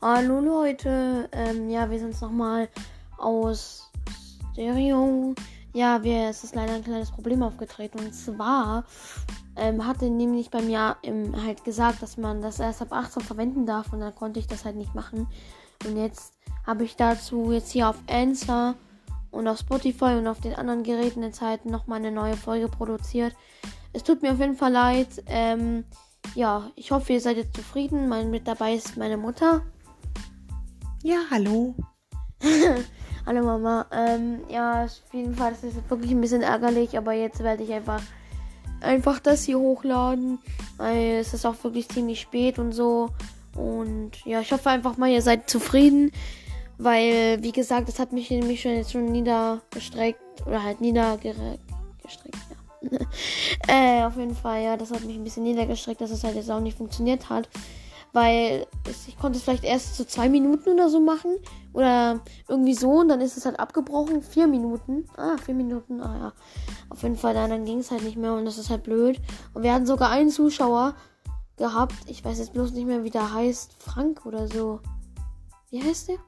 Hallo Leute, ähm, ja, wir sind nochmal aus Stereo. Ja, wir, es ist leider ein kleines Problem aufgetreten. Und zwar ähm, hatte nämlich bei mir ähm, halt gesagt, dass man das erst ab 18 verwenden darf und dann konnte ich das halt nicht machen. Und jetzt habe ich dazu jetzt hier auf Answer und auf Spotify und auf den anderen Geräten jetzt halt nochmal eine neue Folge produziert. Es tut mir auf jeden Fall leid. Ähm, ja, ich hoffe, ihr seid jetzt zufrieden. Mein, mit dabei ist meine Mutter. Ja, hallo. Hallo Mama. Ähm, ja, auf jeden Fall, ist wirklich ein bisschen ärgerlich, aber jetzt werde ich einfach einfach das hier hochladen, weil es ist auch wirklich ziemlich spät und so. Und ja, ich hoffe einfach mal, ihr seid zufrieden, weil wie gesagt, das hat mich nämlich schon jetzt schon niedergestreckt oder halt niedergestreckt, ja. äh, auf jeden Fall, ja, das hat mich ein bisschen niedergestreckt, dass es halt jetzt auch nicht funktioniert hat weil ich konnte es vielleicht erst so zwei Minuten oder so machen oder irgendwie so und dann ist es halt abgebrochen. Vier Minuten. Ah, vier Minuten. Ah ja. Auf jeden Fall, dann, dann ging es halt nicht mehr und das ist halt blöd. Und wir hatten sogar einen Zuschauer gehabt. Ich weiß jetzt bloß nicht mehr, wie der heißt. Frank oder so. Wie heißt der?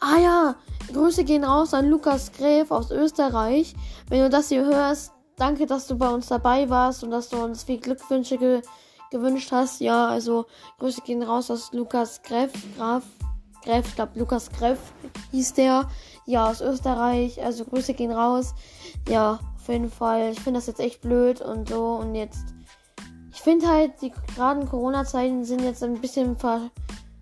Ah ja, Grüße gehen raus an Lukas Gräf aus Österreich. Wenn du das hier hörst, danke, dass du bei uns dabei warst und dass du uns viel Glückwünsche ge gewünscht hast. Ja, also Grüße gehen raus aus Lukas Greff, Graf, Greff, ich glaube Lukas Greff hieß der. Ja, aus Österreich. Also Grüße gehen raus. Ja, auf jeden Fall. Ich finde das jetzt echt blöd und so. Und jetzt. Ich finde halt, die geraden Corona-Zeiten sind jetzt ein bisschen ver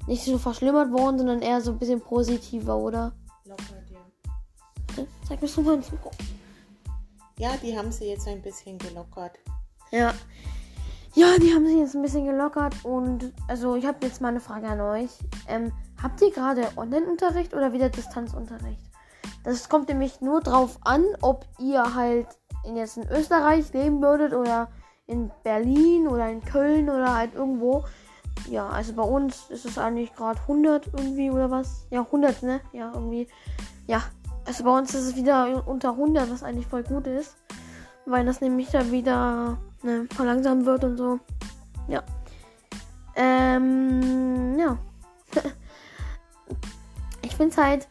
nicht so verschlimmert worden, sondern eher so ein bisschen positiver, oder? Lockert, ja. Sag mir mal ins Mikro. Ja, die haben sie jetzt ein bisschen gelockert. Ja, ja, die haben sich jetzt ein bisschen gelockert und also ich habe jetzt mal eine Frage an euch. Ähm, habt ihr gerade Online-Unterricht oder wieder Distanzunterricht? Das kommt nämlich nur drauf an, ob ihr halt in jetzt in Österreich leben würdet oder in Berlin oder in Köln oder halt irgendwo. Ja, also bei uns ist es eigentlich gerade 100 irgendwie oder was? Ja, 100, ne? Ja, irgendwie. Ja, also bei uns ist es wieder unter 100, was eigentlich voll gut ist. Weil das nämlich da wieder ne, verlangsamen wird und so. Ja. Ähm, ja. ich finde es halt,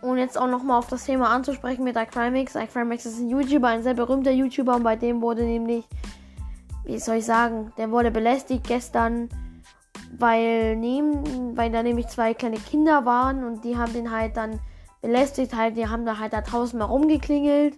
um jetzt auch nochmal auf das Thema anzusprechen mit Acrimix. Acrimix ist ein YouTuber, ein sehr berühmter YouTuber und bei dem wurde nämlich, wie soll ich sagen, der wurde belästigt gestern, weil, neben, weil da nämlich zwei kleine Kinder waren und die haben den halt dann belästigt, halt, die haben da halt da tausendmal rumgeklingelt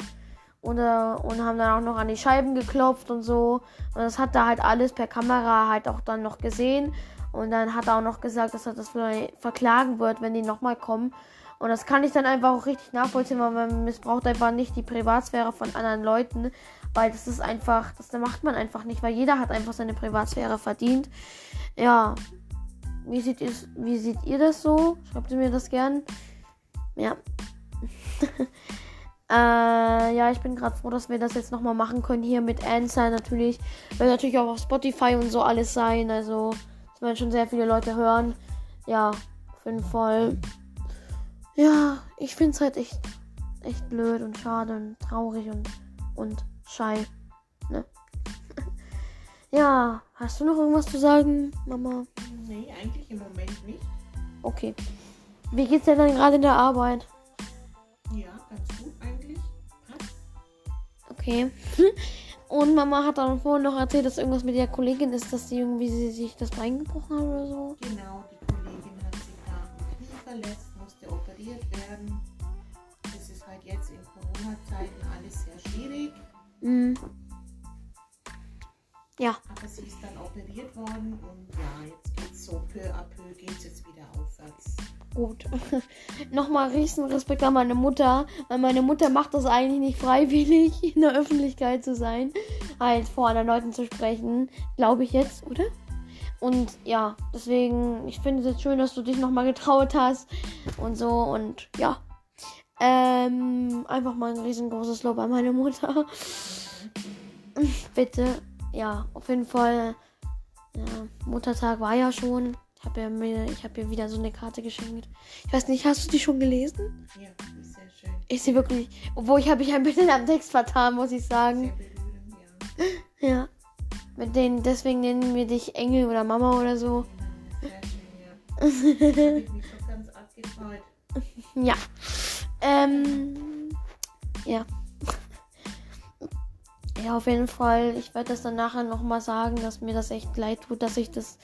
und, äh, und haben dann auch noch an die Scheiben geklopft und so. Und das hat er halt alles per Kamera halt auch dann noch gesehen. Und dann hat er auch noch gesagt, dass er das verklagen wird, wenn die nochmal kommen. Und das kann ich dann einfach auch richtig nachvollziehen, weil man missbraucht einfach nicht die Privatsphäre von anderen Leuten. Weil das ist einfach, das macht man einfach nicht, weil jeder hat einfach seine Privatsphäre verdient. Ja. Wie seht, ihr, wie seht ihr das so? Schreibt ihr mir das gern. Ja. Äh, ja, ich bin gerade froh, dass wir das jetzt nochmal machen können hier mit Answer natürlich. Wird natürlich auch auf Spotify und so alles sein. Also, das werden schon sehr viele Leute hören. Ja, auf jeden Fall. Ja, ich finde es halt echt, echt blöd und schade und traurig und, und schei. Ne? ja, hast du noch irgendwas zu sagen, Mama? Nee, eigentlich im Moment nicht. Okay. Wie geht's dir dann gerade in der Arbeit? Okay. Und Mama hat dann vorhin noch erzählt, dass irgendwas mit der Kollegin ist, dass sie irgendwie sie sich das Bein gebrochen hat oder so. Genau, die Kollegin hat sich da verletzt, musste operiert werden. Das ist halt jetzt in Corona-Zeiten alles sehr schwierig. Mhm. Ja. Aber sie ist dann operiert worden und ja, jetzt geht es so peu à peu, geht es jetzt wieder aufwärts gut. Nochmal riesen Respekt an meine Mutter, weil meine Mutter macht das eigentlich nicht freiwillig, in der Öffentlichkeit zu sein, halt vor anderen Leuten zu sprechen, glaube ich jetzt, oder? Und ja, deswegen, ich finde es jetzt schön, dass du dich nochmal getraut hast und so und ja. Ähm, einfach mal ein riesengroßes Lob an meine Mutter. Bitte, ja, auf jeden Fall. Ja, Muttertag war ja schon habe ja mir, ich habe ihr wieder so eine Karte geschenkt. Ich weiß nicht, hast du die schon gelesen? Ja, die ist sehr schön. Ist sie wirklich, obwohl ich habe mich ein bisschen am Text vertan, muss ich sagen. Sehr ja. ja. Mit denen, deswegen nennen wir dich Engel oder Mama oder so. Sehr schön, ja. Ich mich schon ganz arg gefreut. Ja. Ähm. Ja. Ja, auf jeden Fall. Ich werde das dann nachher nochmal sagen, dass mir das echt leid tut, dass ich das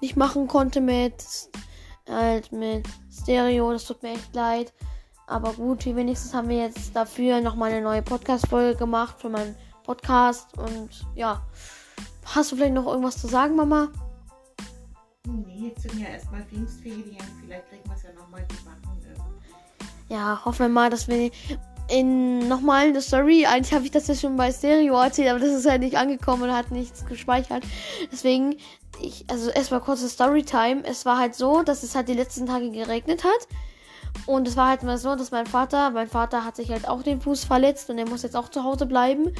nicht machen konnte mit halt mit Stereo. Das tut mir echt leid. Aber gut, wie wenigstens haben wir jetzt dafür nochmal eine neue Podcast-Folge gemacht für meinen Podcast. Und ja. Hast du vielleicht noch irgendwas zu sagen, Mama? Nee, jetzt sind ja erstmal Pfingstferien. Vielleicht kriegen wir es ja nochmal gebacken. Ja, hoffen wir mal, dass wir in nochmal eine Story. Eigentlich habe ich das ja schon bei Stereo erzählt, aber das ist halt nicht angekommen und hat nichts gespeichert. Deswegen, ich, also erstmal kurze Storytime. Es war halt so, dass es halt die letzten Tage geregnet hat. Und es war halt mal so, dass mein Vater, mein Vater hat sich halt auch den Fuß verletzt und er muss jetzt auch zu Hause bleiben.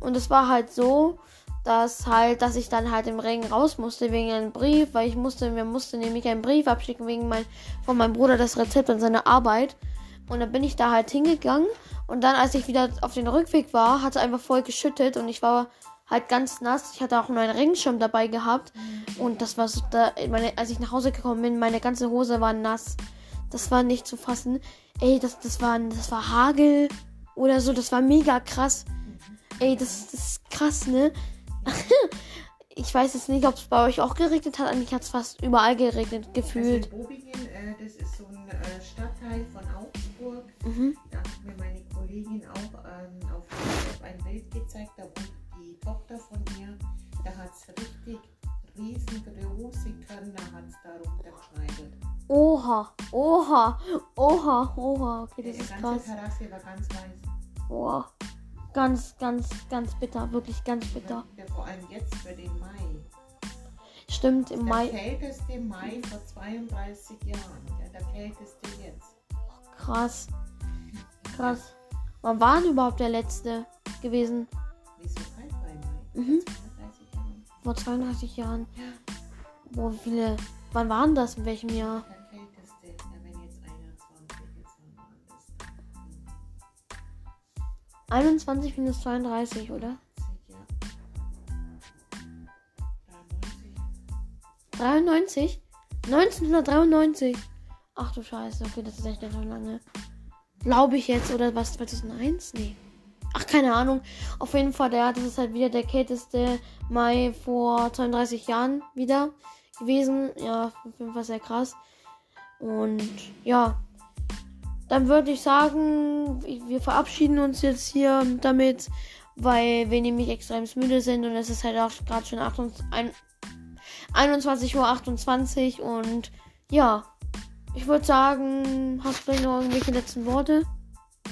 Und es war halt so, dass halt, dass ich dann halt im Regen raus musste wegen einem Brief, weil ich musste, mir musste nämlich einen Brief abschicken wegen mein, von meinem Bruder das Rezept an seine Arbeit. Und dann bin ich da halt hingegangen und dann, als ich wieder auf den Rückweg war, hat es einfach voll geschüttet und ich war halt ganz nass. Ich hatte auch nur einen Regenschirm dabei gehabt und das war so, da, meine, als ich nach Hause gekommen bin, meine ganze Hose war nass. Das war nicht zu fassen. Ey, das, das war, das war Hagel oder so. Das war mega krass. Ey, das, das ist krass, ne? ich weiß jetzt nicht, ob es bei euch auch geregnet hat. Eigentlich hat es fast überall geregnet, gefühlt. Also in Bobingen, äh, das ist so ein äh, Stadtteil von Augsburg. Mhm. Kollegin auch ähm, auf WhatsApp ein Bild gezeigt, da wohnt die Tochter von ihr. Da hat es richtig riesengroße Körner hat's da runtergeschneidelt. Oha, oha, oha, oha. Okay, das Die ist ganze krass. Terrasse war ganz weiß. Boah. Ganz, ganz, ganz bitter. Wirklich ganz bitter. Ja, vor allem jetzt für den Mai. Stimmt, im Der Mai. kälteste Mai vor 32 Jahren. Ja, der kälteste jetzt. Krass. Krass. Wann war denn überhaupt der letzte gewesen? Bei? Mhm. 32 Jahren. Vor 32 Jahren. Boah, wie viele. Wann waren das? In welchem Jahr? Ja, wenn jetzt 21 ist, wann war das? 21 minus 32, oder? Sicher. 93. 93? 1993. Ach du Scheiße, okay, das ist echt nicht so lange. Glaube ich jetzt, oder was, 2001? Nee. Ach, keine Ahnung. Auf jeden Fall, der, das ist halt wieder der kälteste Mai vor 32 Jahren wieder gewesen. Ja, auf jeden Fall sehr krass. Und ja, dann würde ich sagen, wir verabschieden uns jetzt hier damit, weil wir nämlich extrem müde sind und es ist halt auch gerade schon 28 ein- 21.28 Uhr und ja, ich würde sagen, hast du vielleicht noch irgendwelche letzten Worte?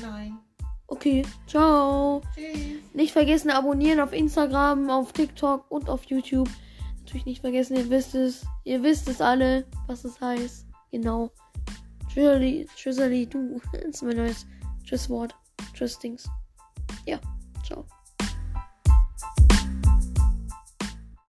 Nein. Okay, ciao. Tschüss. Nicht vergessen, abonnieren auf Instagram, auf TikTok und auf YouTube. Natürlich nicht vergessen, ihr wisst es. Ihr wisst es alle, was es heißt. Genau. Tschüsseli, tschüsseli, du. Das ist mein neues Tschüsswort. Tschüss, Dings. Ja, ciao.